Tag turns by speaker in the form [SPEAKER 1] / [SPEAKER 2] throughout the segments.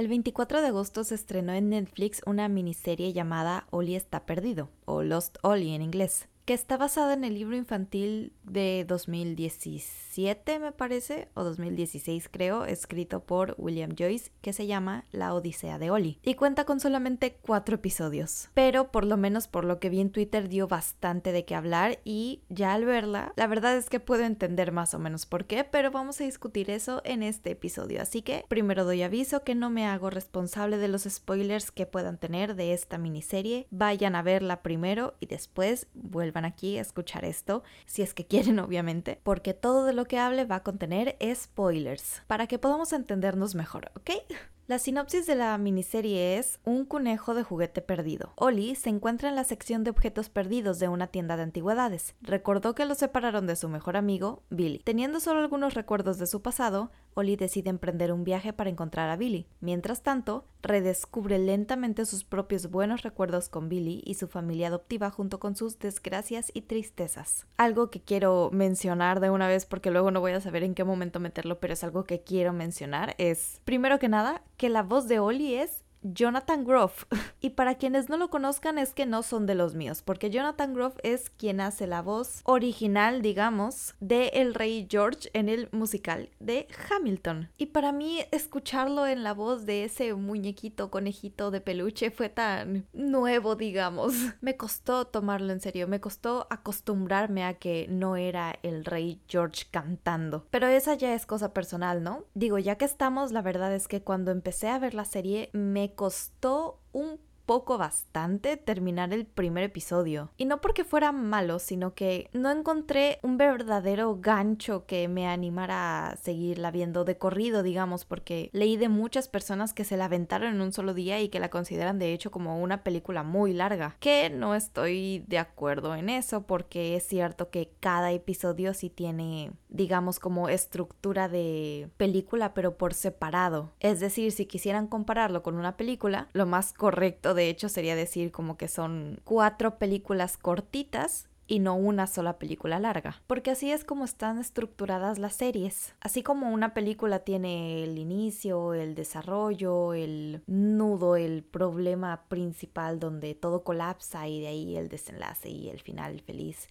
[SPEAKER 1] El 24 de agosto se estrenó en Netflix una miniserie llamada Oli está perdido, o Lost Oli en inglés que está basada en el libro infantil de 2017, me parece, o 2016 creo, escrito por William Joyce, que se llama La Odisea de Oli. Y cuenta con solamente cuatro episodios. Pero por lo menos por lo que vi en Twitter dio bastante de qué hablar y ya al verla, la verdad es que puedo entender más o menos por qué, pero vamos a discutir eso en este episodio. Así que primero doy aviso que no me hago responsable de los spoilers que puedan tener de esta miniserie. Vayan a verla primero y después vuelvan aquí a escuchar esto, si es que quieren obviamente, porque todo de lo que hable va a contener spoilers, para que podamos entendernos mejor, ¿ok? La sinopsis de la miniserie es Un conejo de juguete perdido. Oli se encuentra en la sección de objetos perdidos de una tienda de antigüedades. Recordó que lo separaron de su mejor amigo, Billy. Teniendo solo algunos recuerdos de su pasado, Oli decide emprender un viaje para encontrar a Billy. Mientras tanto, redescubre lentamente sus propios buenos recuerdos con Billy y su familia adoptiva junto con sus desgracias y tristezas. Algo que quiero mencionar de una vez porque luego no voy a saber en qué momento meterlo, pero es algo que quiero mencionar es, primero que nada, que la voz de Oli es Jonathan Groff. Y para quienes no lo conozcan es que no son de los míos, porque Jonathan Groff es quien hace la voz original, digamos, de el rey George en el musical de Hamilton. Y para mí escucharlo en la voz de ese muñequito conejito de peluche fue tan nuevo, digamos. Me costó tomarlo en serio, me costó acostumbrarme a que no era el rey George cantando. Pero esa ya es cosa personal, ¿no? Digo, ya que estamos, la verdad es que cuando empecé a ver la serie me costó un poco bastante terminar el primer episodio. Y no porque fuera malo, sino que no encontré un verdadero gancho que me animara a seguirla viendo de corrido, digamos, porque leí de muchas personas que se la aventaron en un solo día y que la consideran de hecho como una película muy larga. Que no estoy de acuerdo en eso, porque es cierto que cada episodio sí tiene, digamos, como estructura de película, pero por separado. Es decir, si quisieran compararlo con una película, lo más correcto de hecho sería decir como que son cuatro películas cortitas y no una sola película larga, porque así es como están estructuradas las series. Así como una película tiene el inicio, el desarrollo, el nudo, el problema principal donde todo colapsa y de ahí el desenlace y el final feliz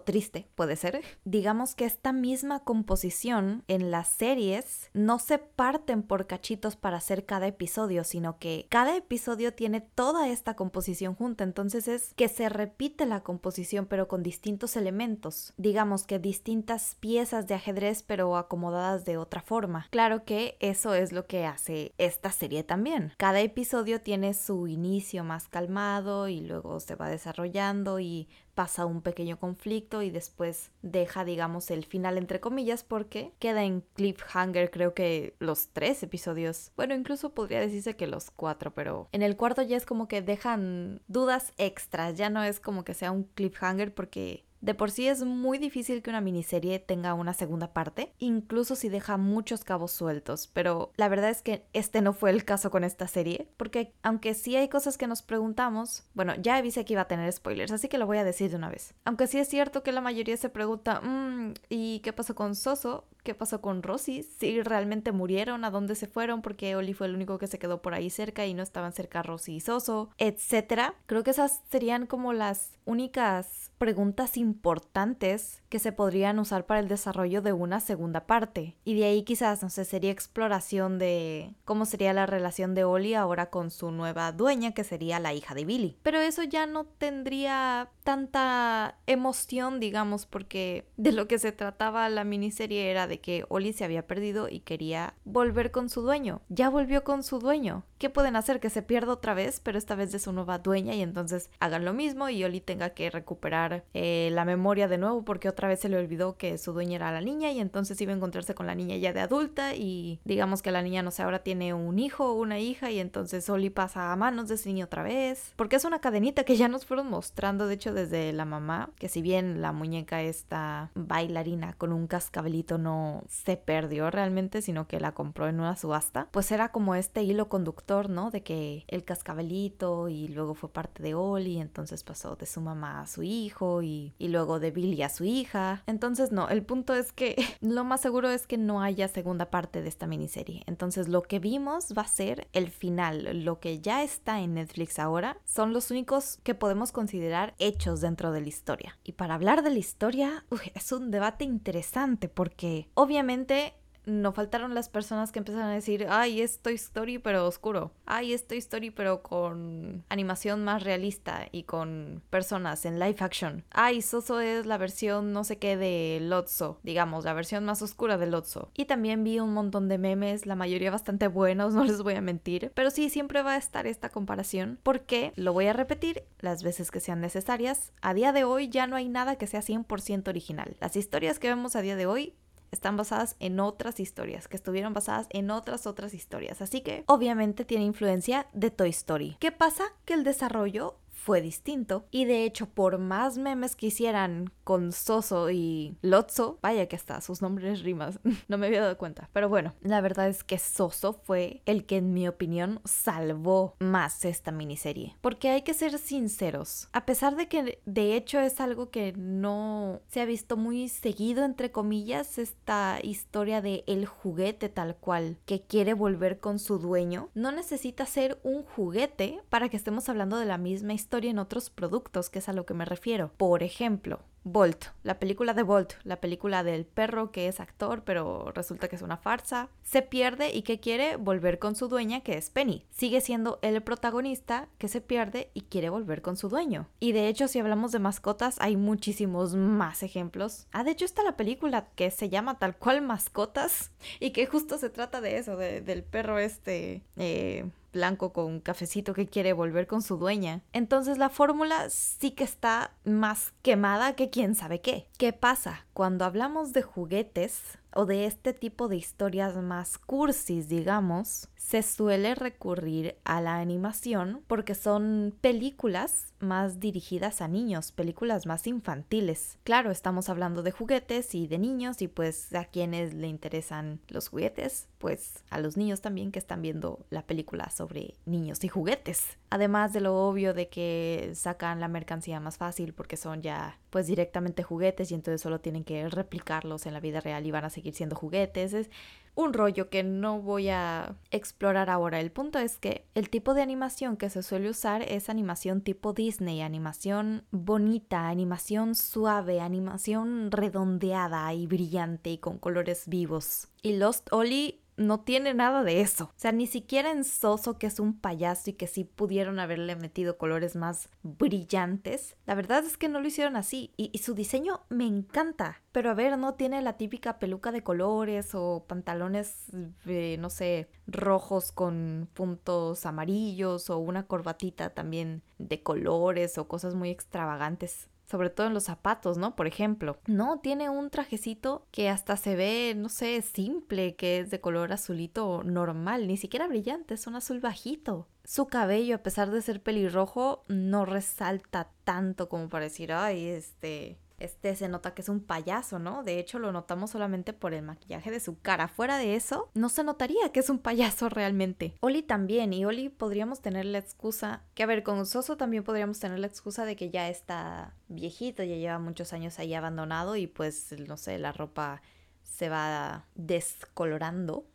[SPEAKER 1] triste, puede ser. Digamos que esta misma composición en las series no se parten por cachitos para hacer cada episodio, sino que cada episodio tiene toda esta composición junta. Entonces es que se repite la composición pero con distintos elementos. Digamos que distintas piezas de ajedrez pero acomodadas de otra forma. Claro que eso es lo que hace esta serie también. Cada episodio tiene su inicio más calmado y luego se va desarrollando y pasa un pequeño conflicto y después deja, digamos, el final entre comillas porque queda en cliffhanger creo que los tres episodios. Bueno, incluso podría decirse que los cuatro, pero en el cuarto ya es como que dejan dudas extras, ya no es como que sea un cliffhanger porque de por sí es muy difícil que una miniserie tenga una segunda parte, incluso si deja muchos cabos sueltos, pero la verdad es que este no fue el caso con esta serie, porque aunque sí hay cosas que nos preguntamos, bueno, ya avisé que iba a tener spoilers, así que lo voy a decir de una vez. Aunque sí es cierto que la mayoría se pregunta, mmm, ¿y qué pasó con Soso? qué pasó con Rosy, si realmente murieron, a dónde se fueron, porque Oli fue el único que se quedó por ahí cerca y no estaban cerca Rosy y Soso, etcétera. Creo que esas serían como las únicas preguntas importantes que se podrían usar para el desarrollo de una segunda parte. Y de ahí quizás, no sé, sería exploración de cómo sería la relación de Oli ahora con su nueva dueña, que sería la hija de Billy. Pero eso ya no tendría tanta emoción, digamos, porque de lo que se trataba la miniserie era de que Oli se había perdido y quería volver con su dueño. Ya volvió con su dueño. ¿Qué pueden hacer? Que se pierda otra vez, pero esta vez de su nueva dueña y entonces hagan lo mismo y Oli tenga que recuperar eh, la memoria de nuevo porque otra vez se le olvidó que su dueña era la niña y entonces iba a encontrarse con la niña ya de adulta y digamos que la niña no sé, ahora tiene un hijo o una hija y entonces Oli pasa a manos de ese niño otra vez. Porque es una cadenita que ya nos fueron mostrando, de hecho, desde la mamá, que si bien la muñeca esta bailarina con un cascabelito no se perdió realmente, sino que la compró en una subasta, pues era como este hilo conductor, ¿no? De que el cascabelito y luego fue parte de Oli, entonces pasó de su mamá a su hijo y, luego de Billy a su hija. Entonces no, el punto es que lo más seguro es que no haya segunda parte de esta miniserie. Entonces lo que vimos va a ser el final. Lo que ya está en Netflix ahora son los únicos que podemos considerar hechos dentro de la historia. Y para hablar de la historia, es un debate interesante porque obviamente no faltaron las personas que empezaron a decir, ay, es Toy Story pero oscuro, ay, es Toy Story pero con animación más realista y con personas en live action, ay, Soso es la versión no sé qué de Lotso, digamos, la versión más oscura de Lotso. Y también vi un montón de memes, la mayoría bastante buenos, no les voy a mentir, pero sí, siempre va a estar esta comparación porque, lo voy a repetir las veces que sean necesarias, a día de hoy ya no hay nada que sea 100% original. Las historias que vemos a día de hoy están basadas en otras historias, que estuvieron basadas en otras otras historias. Así que obviamente tiene influencia de Toy Story. ¿Qué pasa? Que el desarrollo fue distinto. Y de hecho, por más memes que hicieran con Soso y Lotso, vaya que hasta sus nombres rimas, no me había dado cuenta. Pero bueno, la verdad es que Soso fue el que en mi opinión salvó más esta miniserie. Porque hay que ser sinceros, a pesar de que de hecho es algo que no se ha visto muy seguido, entre comillas, esta historia de el juguete tal cual, que quiere volver con su dueño, no necesita ser un juguete para que estemos hablando de la misma historia en otros productos, que es a lo que me refiero. Por ejemplo, Bolt, la película de Bolt, la película del perro que es actor pero resulta que es una farsa, se pierde y que quiere volver con su dueña que es Penny. Sigue siendo el protagonista que se pierde y quiere volver con su dueño. Y de hecho si hablamos de mascotas hay muchísimos más ejemplos. Ah, de hecho está la película que se llama tal cual mascotas y que justo se trata de eso, del perro este... Eh, blanco con cafecito que quiere volver con su dueña. Entonces la fórmula sí que está más quemada que quién sabe qué. ¿Qué pasa? Cuando hablamos de juguetes, o de este tipo de historias más cursis, digamos, se suele recurrir a la animación porque son películas más dirigidas a niños, películas más infantiles. Claro, estamos hablando de juguetes y de niños y pues a quienes le interesan los juguetes, pues a los niños también que están viendo la película sobre niños y juguetes. Además de lo obvio de que sacan la mercancía más fácil porque son ya pues directamente juguetes y entonces solo tienen que replicarlos en la vida real y van a seguir siendo juguetes. Es un rollo que no voy a explorar ahora. El punto es que el tipo de animación que se suele usar es animación tipo Disney, animación bonita, animación suave, animación redondeada y brillante y con colores vivos. Y Lost Ollie no tiene nada de eso. O sea, ni siquiera en Soso, que es un payaso y que sí pudieron haberle metido colores más brillantes. La verdad es que no lo hicieron así. Y, su diseño me encanta. Pero a ver, no tiene la típica peluca de colores o pantalones, eh, no sé, rojos con puntos amarillos o una corbatita también de colores o cosas muy extravagantes sobre todo en los zapatos, ¿no? Por ejemplo. No, tiene un trajecito que hasta se ve, no sé, simple, que es de color azulito normal, ni siquiera brillante, es un azul bajito. Su cabello, a pesar de ser pelirrojo, no resalta tanto como para decir, ay, este, este se nota que es un payaso, ¿no? De hecho, lo notamos solamente por el maquillaje de su cara. Fuera de eso, no se notaría que es un payaso realmente. Oli también, y Oli podríamos tener la excusa, que a ver, con Soso también podríamos tener la excusa de que ya está viejito, ya lleva muchos años ahí abandonado y pues, no sé, la ropa se va descolorando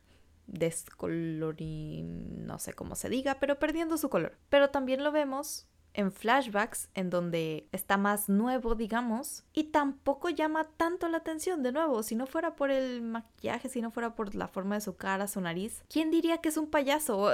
[SPEAKER 1] descolorín, no sé cómo se diga, pero perdiendo su color. Pero también lo vemos en flashbacks en donde está más nuevo, digamos, y tampoco llama tanto la atención de nuevo, si no fuera por el maquillaje, si no fuera por la forma de su cara, su nariz, ¿quién diría que es un payaso?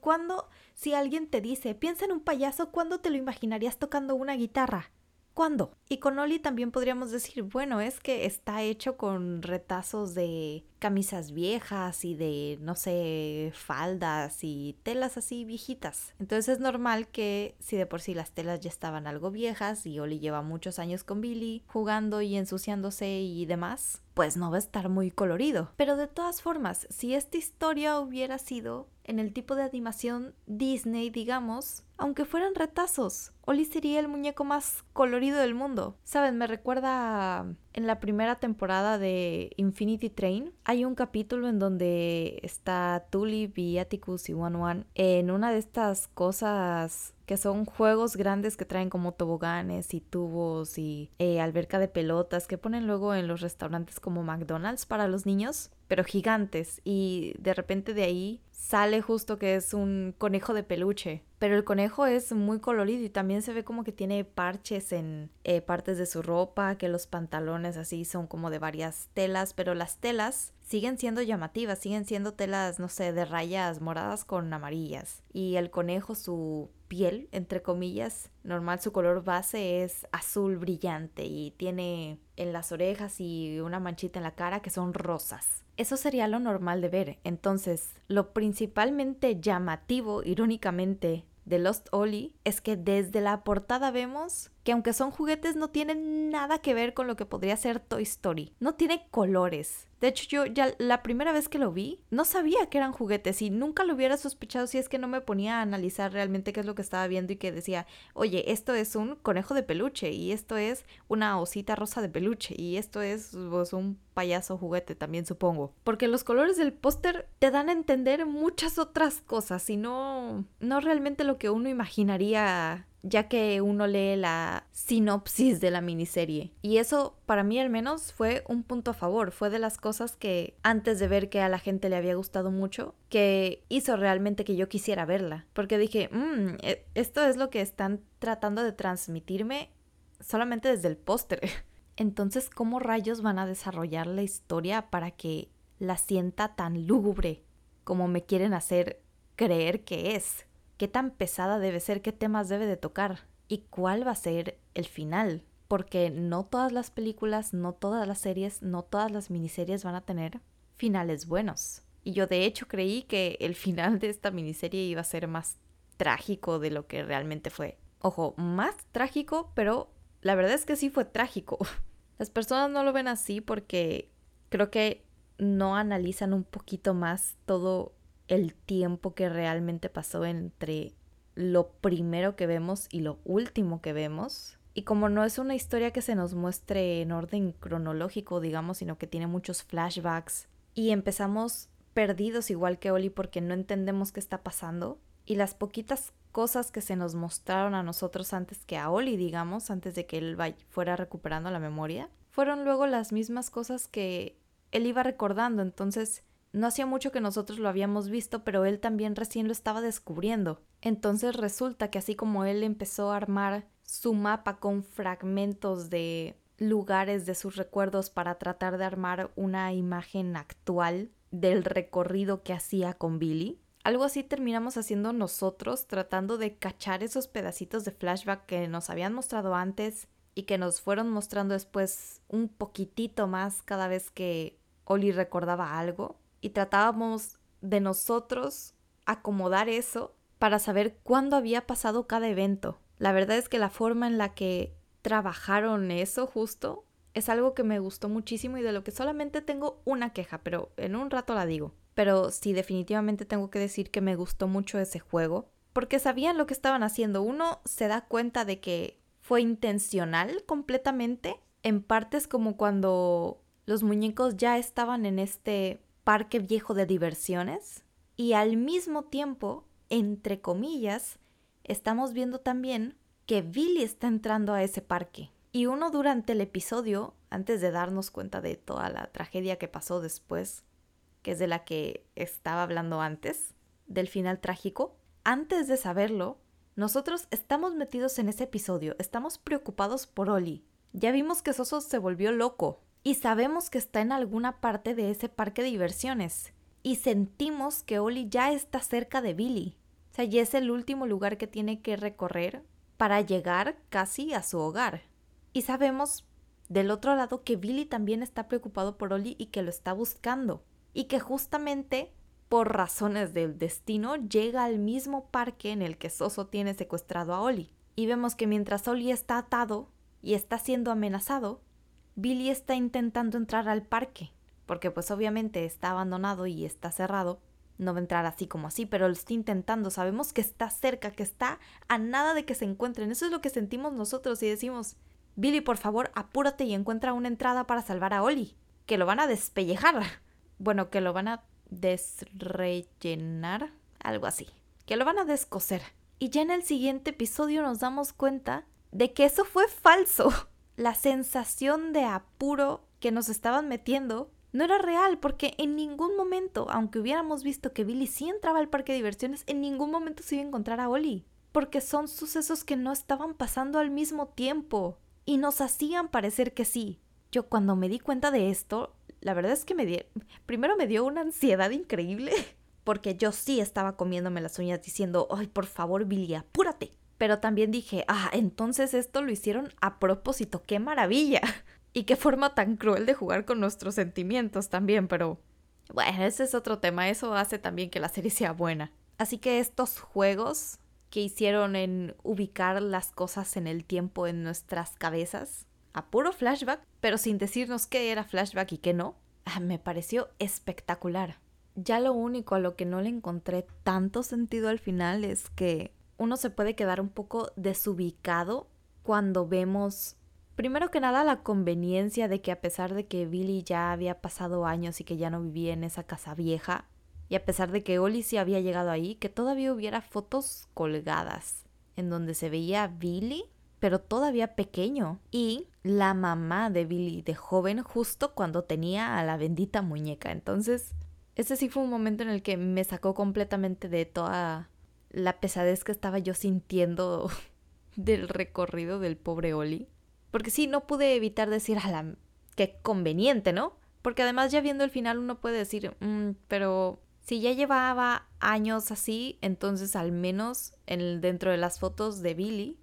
[SPEAKER 1] ¿Cuándo, si alguien te dice, piensa en un payaso, ¿cuándo te lo imaginarías tocando una guitarra? ¿Cuándo? Y con Oli también podríamos decir, bueno, es que está hecho con retazos de camisas viejas y de, no sé, faldas y telas así viejitas. Entonces es normal que si de por sí las telas ya estaban algo viejas y Oli lleva muchos años con Billy jugando y ensuciándose y demás, pues no va a estar muy colorido. Pero de todas formas, si esta historia hubiera sido en el tipo de animación Disney, digamos, aunque fueran retazos, Oli sería el muñeco más colorido del mundo. Saben, me recuerda en la primera temporada de Infinity Train hay un capítulo en donde está Tulip y Atticus y One One en una de estas cosas que son juegos grandes que traen como toboganes y tubos y eh, alberca de pelotas que ponen luego en los restaurantes como McDonald's para los niños, pero gigantes y de repente de ahí sale justo que es un conejo de peluche. Pero el conejo es muy colorido y también se ve como que tiene parches en eh, partes de su ropa, que los pantalones así son como de varias telas, pero las telas siguen siendo llamativas, siguen siendo telas, no sé, de rayas moradas con amarillas. Y el conejo, su piel, entre comillas, normal su color base es azul brillante y tiene en las orejas y una manchita en la cara que son rosas. Eso sería lo normal de ver. Entonces, lo principalmente llamativo, irónicamente, de Lost Ollie es que desde la portada vemos que aunque son juguetes no tienen nada que ver con lo que podría ser Toy Story. No tiene colores. De hecho, yo ya la primera vez que lo vi, no sabía que eran juguetes y nunca lo hubiera sospechado si es que no me ponía a analizar realmente qué es lo que estaba viendo y que decía, oye, esto es un conejo de peluche y esto es una osita rosa de peluche y esto es pues, un payaso juguete también supongo. Porque los colores del póster te dan a entender muchas otras cosas y no, no realmente lo que uno imaginaría ya que uno lee la sinopsis de la miniserie. Y eso para mí al menos fue un punto a favor, fue de las cosas que antes de ver que a la gente le había gustado mucho, que hizo realmente que yo quisiera verla. Porque dije, mmm, esto es lo que están tratando de transmitirme solamente desde el póster. Entonces, ¿cómo rayos van a desarrollar la historia para que la sienta tan lúgubre como me quieren hacer creer que es? Qué tan pesada debe ser, qué temas debe de tocar y cuál va a ser el final. Porque no todas las películas, no todas las series, no todas las miniseries van a tener finales buenos. Y yo de hecho creí que el final de esta miniserie iba a ser más trágico de lo que realmente fue. Ojo, más trágico, pero la verdad es que sí fue trágico. Las personas no lo ven así porque creo que no analizan un poquito más todo el tiempo que realmente pasó entre lo primero que vemos y lo último que vemos. Y como no es una historia que se nos muestre en orden cronológico, digamos, sino que tiene muchos flashbacks y empezamos perdidos igual que Oli porque no entendemos qué está pasando y las poquitas cosas que se nos mostraron a nosotros antes que a Oli, digamos, antes de que él fuera recuperando la memoria, fueron luego las mismas cosas que él iba recordando, entonces no hacía mucho que nosotros lo habíamos visto, pero él también recién lo estaba descubriendo. Entonces resulta que así como él empezó a armar su mapa con fragmentos de lugares de sus recuerdos para tratar de armar una imagen actual del recorrido que hacía con Billy. Algo así terminamos haciendo nosotros, tratando de cachar esos pedacitos de flashback que nos habían mostrado antes y que nos fueron mostrando después un poquitito más cada vez que Oli recordaba algo y tratábamos de nosotros acomodar eso para saber cuándo había pasado cada evento. La verdad es que la forma en la que trabajaron eso justo es algo que me gustó muchísimo y de lo que solamente tengo una queja, pero en un rato la digo. Pero sí, definitivamente tengo que decir que me gustó mucho ese juego, porque sabían lo que estaban haciendo. Uno se da cuenta de que fue intencional completamente. En partes como cuando los muñecos ya estaban en este parque viejo de diversiones y al mismo tiempo, entre comillas, estamos viendo también que Billy está entrando a ese parque. Y uno durante el episodio, antes de darnos cuenta de toda la tragedia que pasó después, que es de la que estaba hablando antes, del final trágico, antes de saberlo, nosotros estamos metidos en ese episodio, estamos preocupados por Oli. Ya vimos que Soso se volvió loco, y sabemos que está en alguna parte de ese parque de diversiones y sentimos que Oli ya está cerca de Billy. O sea, ya es el último lugar que tiene que recorrer para llegar casi a su hogar. Y sabemos del otro lado que Billy también está preocupado por Oli y que lo está buscando. Y que justamente por razones del destino llega al mismo parque en el que Soso tiene secuestrado a Oli. Y vemos que mientras Oli está atado y está siendo amenazado, Billy está intentando entrar al parque, porque pues obviamente está abandonado y está cerrado. No va a entrar así como así, pero lo está intentando. Sabemos que está cerca, que está a nada de que se encuentren. Eso es lo que sentimos nosotros y decimos, Billy, por favor, apúrate y encuentra una entrada para salvar a Oli. Que lo van a despellejar. Bueno, que lo van a desrellenar. Algo así. Que lo van a descoser. Y ya en el siguiente episodio nos damos cuenta de que eso fue falso. La sensación de apuro que nos estaban metiendo no era real porque en ningún momento, aunque hubiéramos visto que Billy sí entraba al parque de diversiones, en ningún momento se iba a encontrar a Oli. Porque son sucesos que no estaban pasando al mismo tiempo y nos hacían parecer que sí. Yo cuando me di cuenta de esto, la verdad es que me di... primero me dio una ansiedad increíble porque yo sí estaba comiéndome las uñas diciendo, ay, por favor, Billy, apúrate. Pero también dije, ah, entonces esto lo hicieron a propósito, qué maravilla. Y qué forma tan cruel de jugar con nuestros sentimientos también, pero bueno, ese es otro tema, eso hace también que la serie sea buena. Así que estos juegos que hicieron en ubicar las cosas en el tiempo en nuestras cabezas, a puro flashback, pero sin decirnos qué era flashback y qué no, ah, me pareció espectacular. Ya lo único a lo que no le encontré tanto sentido al final es que uno se puede quedar un poco desubicado cuando vemos Primero que nada, la conveniencia de que a pesar de que Billy ya había pasado años y que ya no vivía en esa casa vieja, y a pesar de que Oli sí había llegado ahí, que todavía hubiera fotos colgadas en donde se veía Billy, pero todavía pequeño, y la mamá de Billy de joven justo cuando tenía a la bendita muñeca. Entonces, ese sí fue un momento en el que me sacó completamente de toda la pesadez que estaba yo sintiendo del recorrido del pobre Oli. Porque sí, no pude evitar decir, a la... qué conveniente, ¿no? Porque además ya viendo el final uno puede decir, mm, pero si ya llevaba años así, entonces al menos en dentro de las fotos de Billy,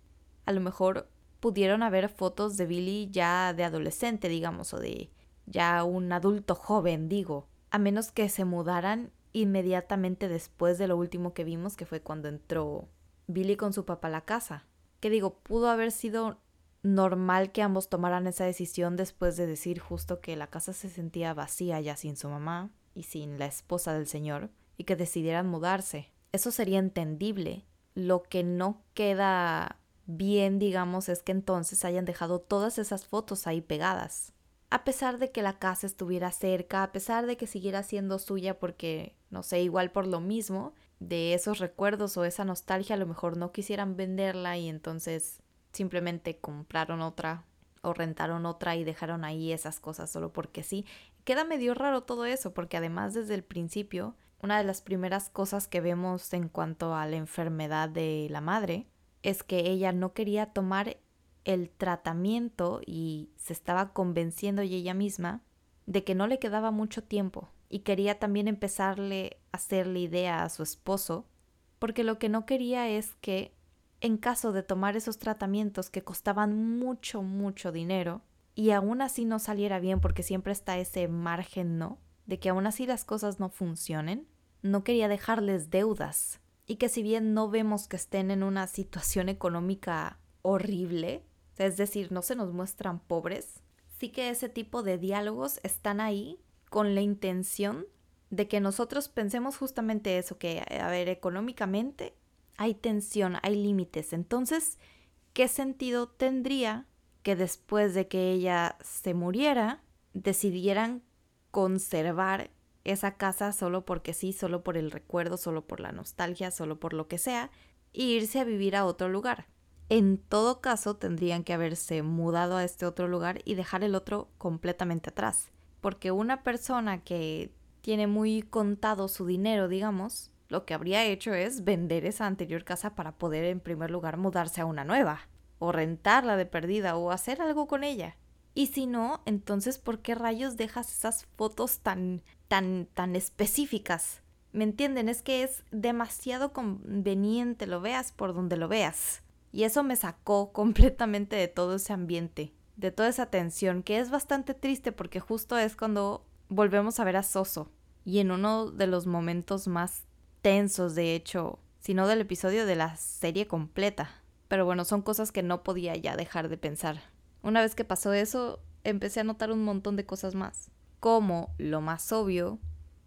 [SPEAKER 1] a lo mejor pudieron haber fotos de Billy ya de adolescente, digamos, o de ya un adulto joven, digo, a menos que se mudaran inmediatamente después de lo último que vimos, que fue cuando entró Billy con su papá a la casa. Que digo, pudo haber sido normal que ambos tomaran esa decisión después de decir justo que la casa se sentía vacía ya sin su mamá y sin la esposa del señor y que decidieran mudarse. Eso sería entendible. Lo que no queda bien, digamos, es que entonces hayan dejado todas esas fotos ahí pegadas. A pesar de que la casa estuviera cerca, a pesar de que siguiera siendo suya porque, no sé, igual por lo mismo, de esos recuerdos o esa nostalgia a lo mejor no quisieran venderla y entonces simplemente compraron otra o rentaron otra y dejaron ahí esas cosas solo porque sí. Queda medio raro todo eso porque además desde el principio una de las primeras cosas que vemos en cuanto a la enfermedad de la madre es que ella no quería tomar el tratamiento y se estaba convenciendo ella misma de que no le quedaba mucho tiempo y quería también empezarle a hacerle idea a su esposo porque lo que no quería es que en caso de tomar esos tratamientos que costaban mucho, mucho dinero y aún así no saliera bien porque siempre está ese margen, ¿no? De que aún así las cosas no funcionen, no quería dejarles deudas y que si bien no vemos que estén en una situación económica horrible, es decir, no se nos muestran pobres, sí que ese tipo de diálogos están ahí con la intención de que nosotros pensemos justamente eso, que, a ver, económicamente hay tensión, hay límites. Entonces, ¿qué sentido tendría que después de que ella se muriera, decidieran conservar esa casa solo porque sí, solo por el recuerdo, solo por la nostalgia, solo por lo que sea, e irse a vivir a otro lugar? En todo caso, tendrían que haberse mudado a este otro lugar y dejar el otro completamente atrás. Porque una persona que tiene muy contado su dinero, digamos, lo que habría hecho es vender esa anterior casa para poder en primer lugar mudarse a una nueva, o rentarla de perdida, o hacer algo con ella. Y si no, entonces ¿por qué rayos dejas esas fotos tan, tan, tan específicas? ¿Me entienden? Es que es demasiado conveniente, lo veas por donde lo veas. Y eso me sacó completamente de todo ese ambiente, de toda esa tensión, que es bastante triste porque justo es cuando volvemos a ver a Soso. Y en uno de los momentos más tensos, de hecho, sino del episodio de la serie completa. Pero bueno, son cosas que no podía ya dejar de pensar. Una vez que pasó eso, empecé a notar un montón de cosas más. Como, lo más obvio,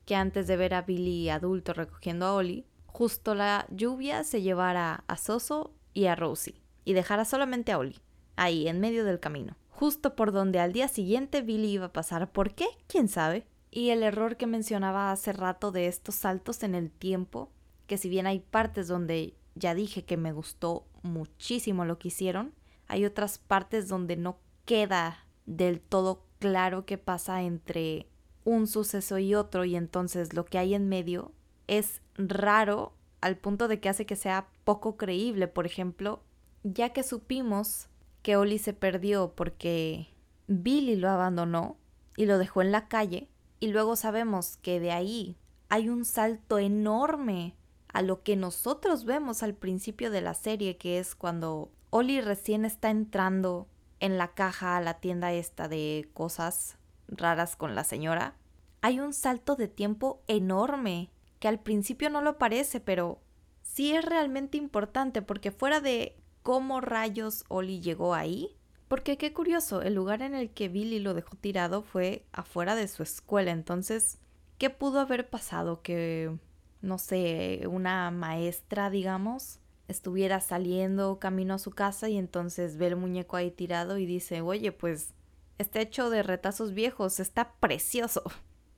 [SPEAKER 1] que antes de ver a Billy adulto recogiendo a Oli, justo la lluvia se llevara a Soso y a Rosie, y dejara solamente a Oli. ahí en medio del camino, justo por donde al día siguiente Billy iba a pasar. ¿Por qué? ¿Quién sabe? Y el error que mencionaba hace rato de estos saltos en el tiempo, que si bien hay partes donde ya dije que me gustó muchísimo lo que hicieron, hay otras partes donde no queda del todo claro qué pasa entre un suceso y otro y entonces lo que hay en medio es raro al punto de que hace que sea poco creíble. Por ejemplo, ya que supimos que Oli se perdió porque Billy lo abandonó y lo dejó en la calle, y luego sabemos que de ahí hay un salto enorme a lo que nosotros vemos al principio de la serie, que es cuando Oli recién está entrando en la caja a la tienda esta de cosas raras con la señora. Hay un salto de tiempo enorme que al principio no lo parece, pero sí es realmente importante porque fuera de cómo rayos Oli llegó ahí, porque qué curioso, el lugar en el que Billy lo dejó tirado fue afuera de su escuela, entonces, ¿qué pudo haber pasado? Que, no sé, una maestra, digamos, estuviera saliendo camino a su casa y entonces ve el muñeco ahí tirado y dice, oye, pues, está hecho de retazos viejos, está precioso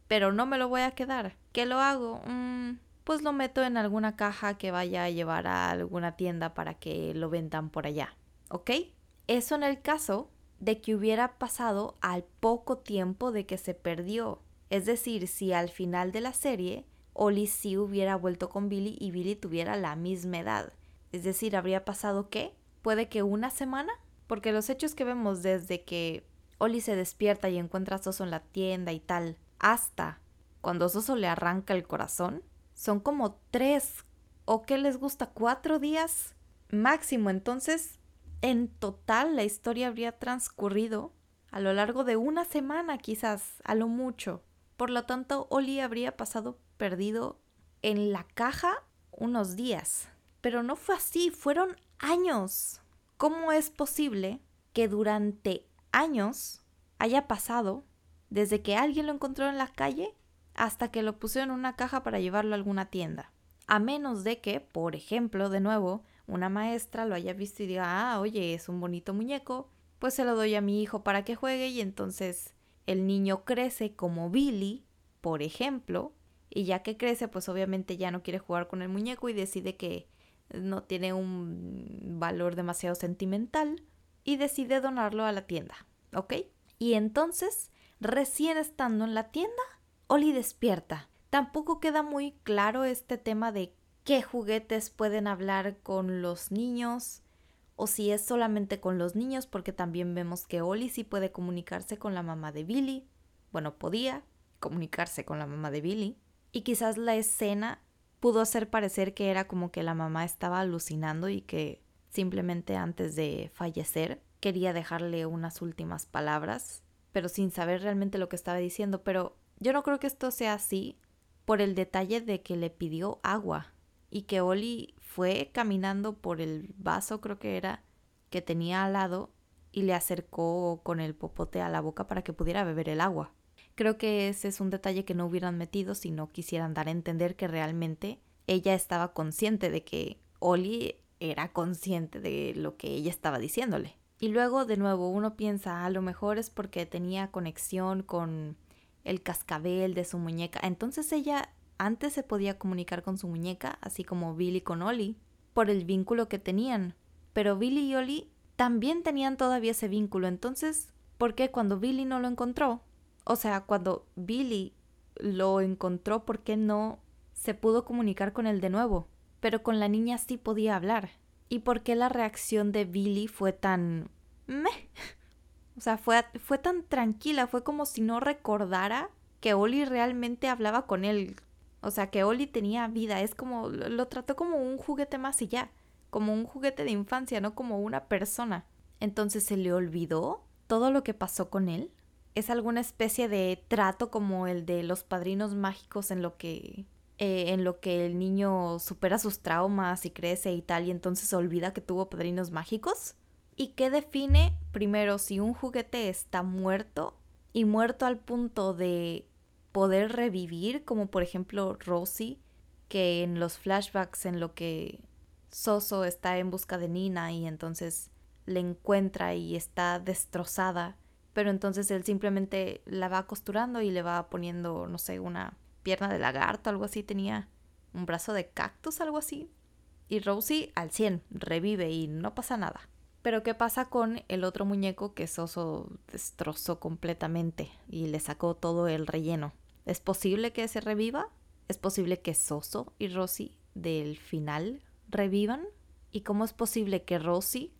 [SPEAKER 1] pero no me lo voy a quedar. ¿Qué lo hago? Mm, pues lo meto en alguna caja que vaya a llevar a alguna tienda para que lo vendan por allá. ¿Ok? Eso en el caso de que hubiera pasado al poco tiempo de que se perdió. Es decir, si al final de la serie Oli sí hubiera vuelto con Billy y Billy tuviera la misma edad. Es decir, habría pasado qué? Puede que una semana, porque los hechos que vemos desde que Oli se despierta y encuentra a Soso en la tienda y tal, hasta cuando Soso le arranca el corazón, son como tres o que les gusta cuatro días máximo. Entonces, en total la historia habría transcurrido a lo largo de una semana quizás, a lo mucho. Por lo tanto, Oli habría pasado perdido en la caja unos días. Pero no fue así, fueron años. ¿Cómo es posible que durante años haya pasado desde que alguien lo encontró en la calle hasta que lo puso en una caja para llevarlo a alguna tienda. A menos de que, por ejemplo, de nuevo, una maestra lo haya visto y diga, ah, oye, es un bonito muñeco, pues se lo doy a mi hijo para que juegue y entonces el niño crece como Billy, por ejemplo, y ya que crece, pues obviamente ya no quiere jugar con el muñeco y decide que no tiene un valor demasiado sentimental y decide donarlo a la tienda, ¿ok? Y entonces Recién estando en la tienda, Oli despierta. Tampoco queda muy claro este tema de qué juguetes pueden hablar con los niños o si es solamente con los niños porque también vemos que Oli sí puede comunicarse con la mamá de Billy. Bueno, podía comunicarse con la mamá de Billy. Y quizás la escena pudo hacer parecer que era como que la mamá estaba alucinando y que simplemente antes de fallecer quería dejarle unas últimas palabras pero sin saber realmente lo que estaba diciendo. Pero yo no creo que esto sea así por el detalle de que le pidió agua y que Oli fue caminando por el vaso, creo que era, que tenía al lado y le acercó con el popote a la boca para que pudiera beber el agua. Creo que ese es un detalle que no hubieran metido si no quisieran dar a entender que realmente ella estaba consciente de que Oli era consciente de lo que ella estaba diciéndole. Y luego de nuevo uno piensa, a lo mejor es porque tenía conexión con el cascabel de su muñeca. Entonces ella antes se podía comunicar con su muñeca, así como Billy con Oli, por el vínculo que tenían. Pero Billy y Oli también tenían todavía ese vínculo. Entonces, ¿por qué cuando Billy no lo encontró? O sea, cuando Billy lo encontró, ¿por qué no se pudo comunicar con él de nuevo? Pero con la niña sí podía hablar. ¿Y por qué la reacción de Billy fue tan... meh? O sea, fue, fue tan tranquila, fue como si no recordara que Oli realmente hablaba con él. O sea, que Oli tenía vida. Es como, lo trató como un juguete más y ya. Como un juguete de infancia, no como una persona. Entonces se le olvidó todo lo que pasó con él. Es alguna especie de trato como el de los padrinos mágicos en lo que eh, en lo que el niño supera sus traumas y crece y tal, y entonces olvida que tuvo padrinos mágicos? ¿Y qué define, primero, si un juguete está muerto y muerto al punto de poder revivir, como por ejemplo Rosie, que en los flashbacks en lo que Soso está en busca de Nina y entonces le encuentra y está destrozada, pero entonces él simplemente la va costurando y le va poniendo, no sé, una pierna de lagarto, algo así, tenía un brazo de cactus, algo así. Y Rosie al 100, revive y no pasa nada. Pero ¿qué pasa con el otro muñeco que Soso destrozó completamente y le sacó todo el relleno? ¿Es posible que se reviva? ¿Es posible que Soso y Rosie del final revivan? ¿Y cómo es posible que Rosie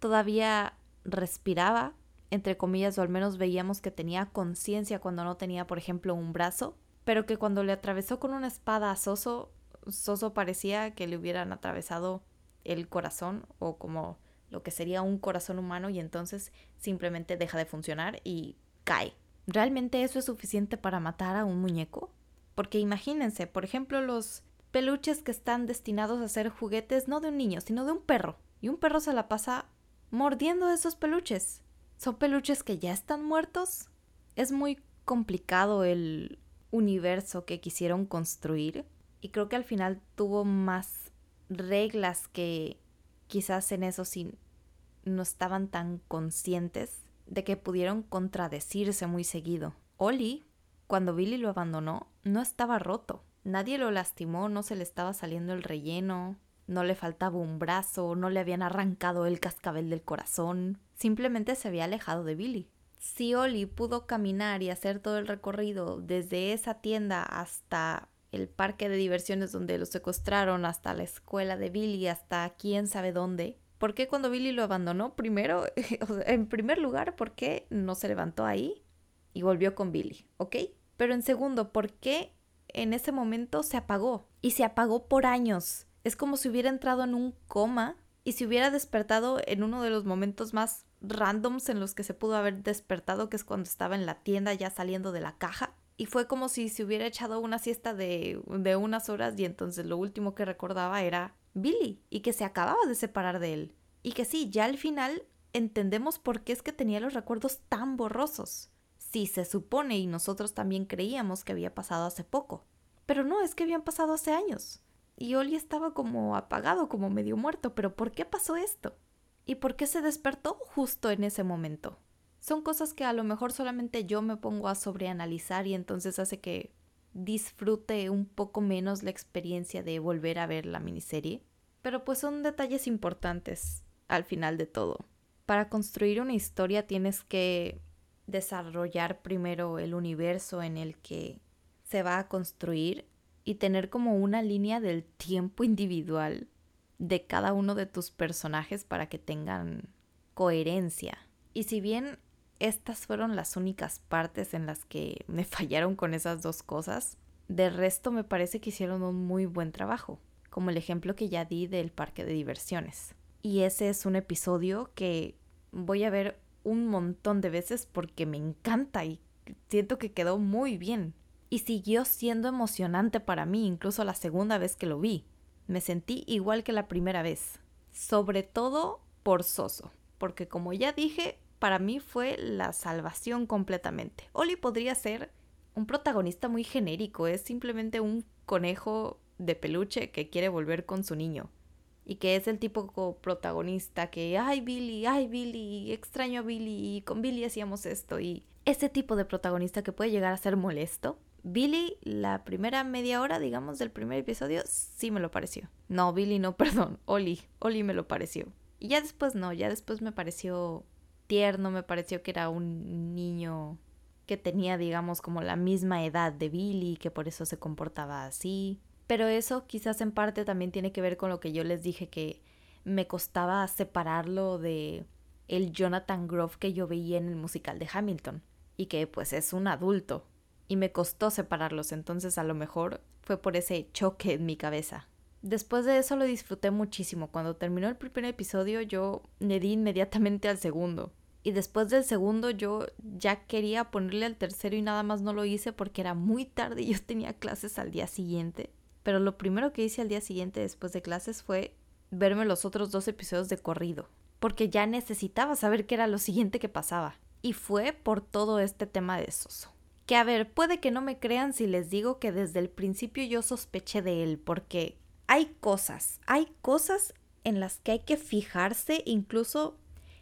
[SPEAKER 1] todavía respiraba, entre comillas, o al menos veíamos que tenía conciencia cuando no tenía, por ejemplo, un brazo, pero que cuando le atravesó con una espada a Soso, Soso parecía que le hubieran atravesado el corazón o como lo que sería un corazón humano y entonces simplemente deja de funcionar y cae. ¿Realmente eso es suficiente para matar a un muñeco? Porque imagínense, por ejemplo, los peluches que están destinados a ser juguetes no de un niño, sino de un perro. Y un perro se la pasa mordiendo esos peluches. ¿Son peluches que ya están muertos? Es muy complicado el universo que quisieron construir y creo que al final tuvo más reglas que quizás en eso sí no estaban tan conscientes de que pudieron contradecirse muy seguido. Oli, cuando Billy lo abandonó, no estaba roto. Nadie lo lastimó, no se le estaba saliendo el relleno, no le faltaba un brazo, no le habían arrancado el cascabel del corazón, simplemente se había alejado de Billy. Si Oli pudo caminar y hacer todo el recorrido desde esa tienda hasta el parque de diversiones donde lo secuestraron, hasta la escuela de Billy, hasta quién sabe dónde, ¿Por qué cuando Billy lo abandonó? Primero, en primer lugar, ¿por qué no se levantó ahí y volvió con Billy? ¿Ok? Pero en segundo, ¿por qué en ese momento se apagó? Y se apagó por años. Es como si hubiera entrado en un coma y se hubiera despertado en uno de los momentos más randoms en los que se pudo haber despertado, que es cuando estaba en la tienda ya saliendo de la caja. Y fue como si se hubiera echado una siesta de, de unas horas y entonces lo último que recordaba era Billy y que se acababa de separar de él. Y que sí, ya al final entendemos por qué es que tenía los recuerdos tan borrosos. Sí, se supone y nosotros también creíamos que había pasado hace poco. Pero no, es que habían pasado hace años. Y Oli estaba como apagado, como medio muerto. Pero ¿por qué pasó esto? ¿Y por qué se despertó justo en ese momento? Son cosas que a lo mejor solamente yo me pongo a sobreanalizar y entonces hace que disfrute un poco menos la experiencia de volver a ver la miniserie. Pero pues son detalles importantes al final de todo. Para construir una historia tienes que desarrollar primero el universo en el que se va a construir y tener como una línea del tiempo individual de cada uno de tus personajes para que tengan coherencia. Y si bien estas fueron las únicas partes en las que me fallaron con esas dos cosas. De resto me parece que hicieron un muy buen trabajo, como el ejemplo que ya di del parque de diversiones. Y ese es un episodio que voy a ver un montón de veces porque me encanta y siento que quedó muy bien. Y siguió siendo emocionante para mí incluso la segunda vez que lo vi. Me sentí igual que la primera vez. Sobre todo por Soso, porque como ya dije, para mí fue la salvación completamente. Oli podría ser un protagonista muy genérico, es simplemente un conejo de peluche que quiere volver con su niño. Y que es el tipo protagonista que, ay Billy, ay Billy, extraño a Billy, con Billy hacíamos esto. Y ese tipo de protagonista que puede llegar a ser molesto. Billy, la primera media hora, digamos, del primer episodio, sí me lo pareció. No, Billy no, perdón, Oli, Oli me lo pareció. Y ya después no, ya después me pareció tierno, me pareció que era un niño que tenía, digamos, como la misma edad de Billy, que por eso se comportaba así. Pero eso quizás en parte también tiene que ver con lo que yo les dije que me costaba separarlo de el Jonathan Grove que yo veía en el musical de Hamilton y que pues es un adulto y me costó separarlos, entonces a lo mejor fue por ese choque en mi cabeza. Después de eso lo disfruté muchísimo. Cuando terminó el primer episodio yo le di inmediatamente al segundo. Y después del segundo yo ya quería ponerle al tercero y nada más no lo hice porque era muy tarde y yo tenía clases al día siguiente. Pero lo primero que hice al día siguiente después de clases fue verme los otros dos episodios de corrido. Porque ya necesitaba saber qué era lo siguiente que pasaba. Y fue por todo este tema de Soso. Que a ver, puede que no me crean si les digo que desde el principio yo sospeché de él, porque hay cosas, hay cosas en las que hay que fijarse incluso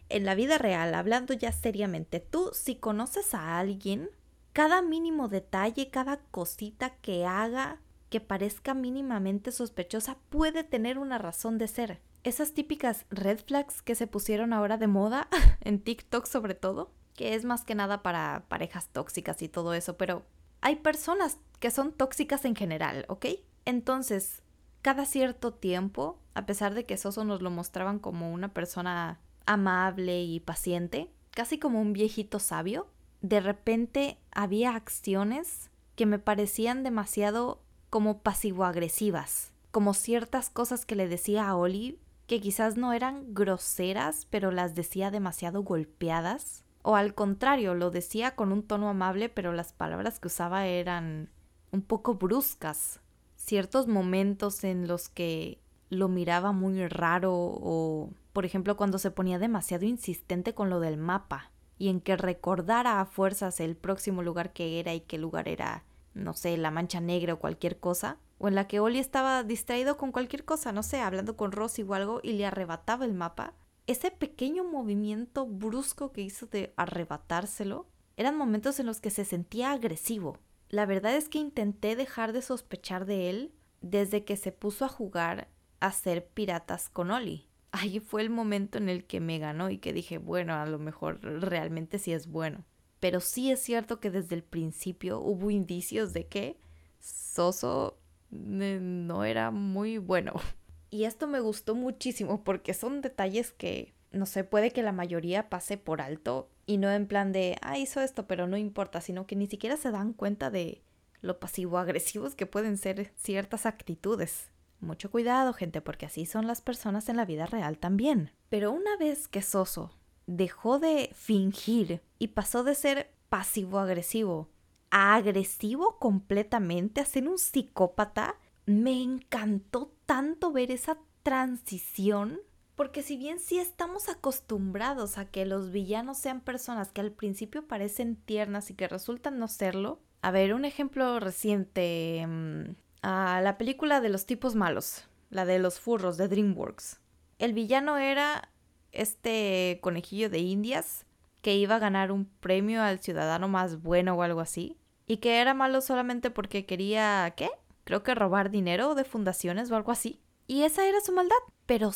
[SPEAKER 1] en la vida real, hablando ya seriamente, tú si conoces a alguien, cada mínimo detalle, cada cosita que haga que parezca mínimamente sospechosa puede tener una razón de ser. Esas típicas red flags que se pusieron ahora de moda, en TikTok sobre todo, que es más que nada para parejas tóxicas y todo eso, pero hay personas que son tóxicas en general, ¿ok? Entonces, cada cierto tiempo, a pesar de que Soso nos lo mostraban como una persona amable y paciente, casi como un viejito sabio, de repente había acciones que me parecían demasiado como pasivo-agresivas, como ciertas cosas que le decía a Oli que quizás no eran groseras, pero las decía demasiado golpeadas, o al contrario, lo decía con un tono amable, pero las palabras que usaba eran un poco bruscas. Ciertos momentos en los que lo miraba muy raro o, por ejemplo, cuando se ponía demasiado insistente con lo del mapa y en que recordara a fuerzas el próximo lugar que era y qué lugar era, no sé, la mancha negra o cualquier cosa, o en la que Oli estaba distraído con cualquier cosa, no sé, hablando con Rosy o algo y le arrebataba el mapa, ese pequeño movimiento brusco que hizo de arrebatárselo, eran momentos en los que se sentía agresivo. La verdad es que intenté dejar de sospechar de él desde que se puso a jugar a ser piratas con Oli. Ahí fue el momento en el que me ganó y que dije, bueno, a lo mejor realmente sí es bueno. Pero sí es cierto que desde el principio hubo indicios de que Soso eh, no era muy bueno. Y esto me gustó muchísimo porque son detalles que, no sé, puede que la mayoría pase por alto y no en plan de, ah, hizo esto, pero no importa, sino que ni siquiera se dan cuenta de lo pasivo-agresivos que pueden ser ciertas actitudes. Mucho cuidado, gente, porque así son las personas en la vida real también. Pero una vez que Soso dejó de fingir y pasó de ser pasivo-agresivo a agresivo completamente, a ser un psicópata, me encantó tanto ver esa transición. Porque si bien sí estamos acostumbrados a que los villanos sean personas que al principio parecen tiernas y que resultan no serlo, a ver, un ejemplo reciente, mm, a la película de los tipos malos, la de los furros de DreamWorks. El villano era este conejillo de Indias que iba a ganar un premio al ciudadano más bueno o algo así. Y que era malo solamente porque quería, ¿qué? Creo que robar dinero de fundaciones o algo así. Y esa era su maldad. Pero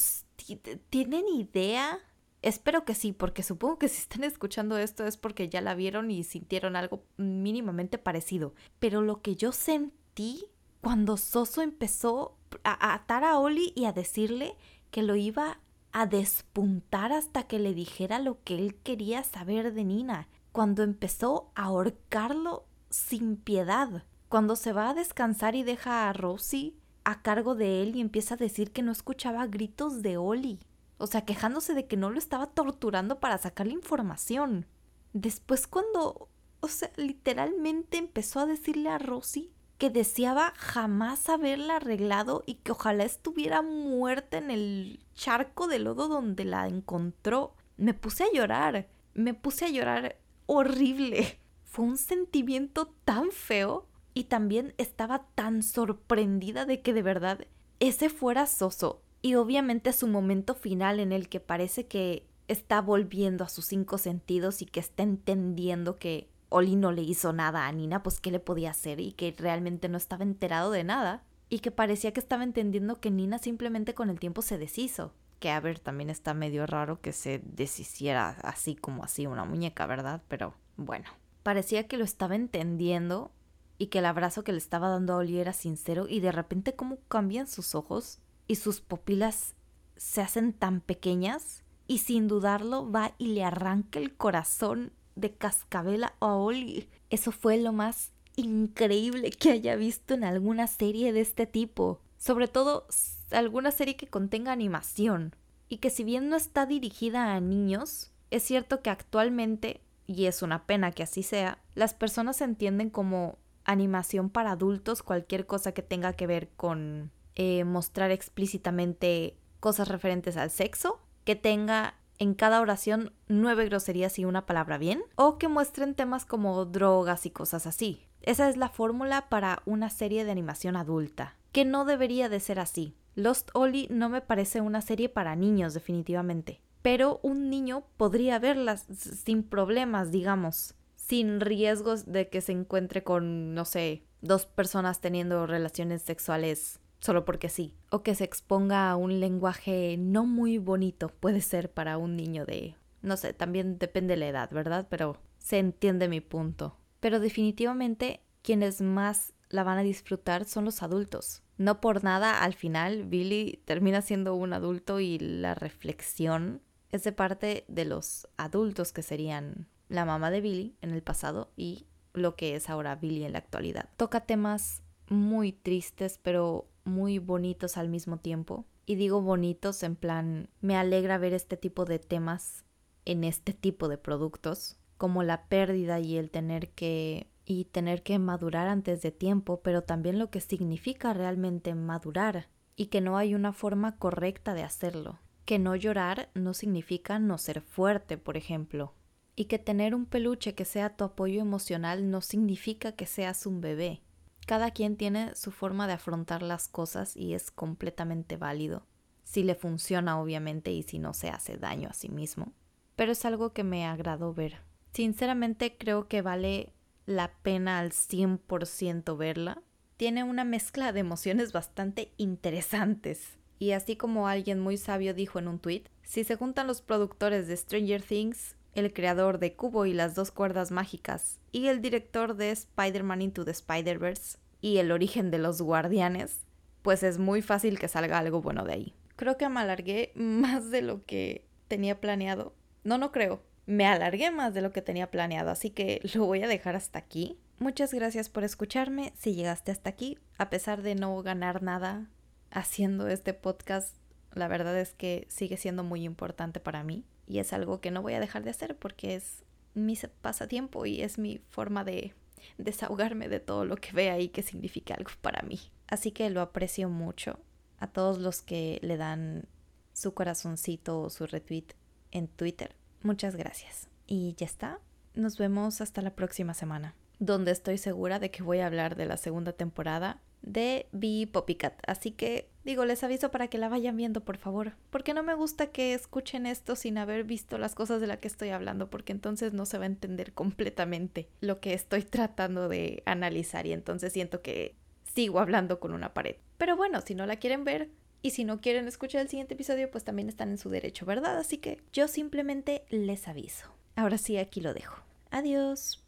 [SPEAKER 1] ¿tienen idea? Espero que sí, porque supongo que si están escuchando esto es porque ya la vieron y sintieron algo mínimamente parecido. Pero lo que yo sentí cuando Soso empezó a atar a Oli y a decirle que lo iba a despuntar hasta que le dijera lo que él quería saber de Nina, cuando empezó a ahorcarlo sin piedad, cuando se va a descansar y deja a Rosie a cargo de él y empieza a decir que no escuchaba gritos de Oli, o sea, quejándose de que no lo estaba torturando para sacarle información. Después cuando, o sea, literalmente empezó a decirle a Rosie que deseaba jamás haberla arreglado y que ojalá estuviera muerta en el charco de lodo donde la encontró. Me puse a llorar, me puse a llorar horrible. Fue un sentimiento tan feo y también estaba tan sorprendida de que de verdad ese fuera Soso. Y obviamente su momento final en el que parece que está volviendo a sus cinco sentidos y que está entendiendo que Oli no le hizo nada a Nina, pues qué le podía hacer y que realmente no estaba enterado de nada y que parecía que estaba entendiendo que Nina simplemente con el tiempo se deshizo. Que a ver, también está medio raro que se deshiciera así como así una muñeca, ¿verdad? Pero bueno, parecía que lo estaba entendiendo y que el abrazo que le estaba dando a Oli era sincero y de repente cómo cambian sus ojos y sus pupilas se hacen tan pequeñas y sin dudarlo va y le arranca el corazón de cascabel a Oli. Eso fue lo más increíble que haya visto en alguna serie de este tipo. Sobre todo alguna serie que contenga animación. Y que si bien no está dirigida a niños, es cierto que actualmente, y es una pena que así sea, las personas entienden como animación para adultos cualquier cosa que tenga que ver con eh, mostrar explícitamente cosas referentes al sexo, que tenga en cada oración nueve groserías y una palabra bien, o que muestren temas como drogas y cosas así. Esa es la fórmula para una serie de animación adulta, que no debería de ser así. Lost Ollie no me parece una serie para niños definitivamente, pero un niño podría verlas sin problemas, digamos, sin riesgos de que se encuentre con, no sé, dos personas teniendo relaciones sexuales solo porque sí, o que se exponga a un lenguaje no muy bonito, puede ser para un niño de, no sé, también depende de la edad, ¿verdad? Pero se entiende mi punto. Pero definitivamente quienes más la van a disfrutar son los adultos. No por nada, al final Billy termina siendo un adulto y la reflexión es de parte de los adultos que serían la mamá de Billy en el pasado y lo que es ahora Billy en la actualidad. Toca temas muy tristes pero muy bonitos al mismo tiempo. Y digo bonitos en plan, me alegra ver este tipo de temas en este tipo de productos, como la pérdida y el tener que y tener que madurar antes de tiempo, pero también lo que significa realmente madurar y que no hay una forma correcta de hacerlo. Que no llorar no significa no ser fuerte, por ejemplo. Y que tener un peluche que sea tu apoyo emocional no significa que seas un bebé. Cada quien tiene su forma de afrontar las cosas y es completamente válido. Si le funciona, obviamente, y si no se hace daño a sí mismo. Pero es algo que me agradó ver. Sinceramente creo que vale la pena al 100% verla. Tiene una mezcla de emociones bastante interesantes. Y así como alguien muy sabio dijo en un tweet, si se juntan los productores de Stranger Things, el creador de Cubo y las dos cuerdas mágicas, y el director de Spider-Man Into the Spider-Verse, y el origen de los guardianes, pues es muy fácil que salga algo bueno de ahí. Creo que me alargué más de lo que tenía planeado. No, no creo me alargué más de lo que tenía planeado, así que lo voy a dejar hasta aquí. Muchas gracias por escucharme si llegaste hasta aquí, a pesar de no ganar nada haciendo este podcast. La verdad es que sigue siendo muy importante para mí y es algo que no voy a dejar de hacer porque es mi pasatiempo y es mi forma de desahogarme de todo lo que vea y que significa algo para mí. Así que lo aprecio mucho a todos los que le dan su corazoncito o su retweet en Twitter Muchas gracias. Y ya está. Nos vemos hasta la próxima semana, donde estoy segura de que voy a hablar de la segunda temporada de Be Poppycat. Así que digo, les aviso para que la vayan viendo, por favor. Porque no me gusta que escuchen esto sin haber visto las cosas de las que estoy hablando, porque entonces no se va a entender completamente lo que estoy tratando de analizar y entonces siento que sigo hablando con una pared. Pero bueno, si no la quieren ver, y si no quieren escuchar el siguiente episodio, pues también están en su derecho, ¿verdad? Así que yo simplemente les aviso. Ahora sí, aquí lo dejo. Adiós.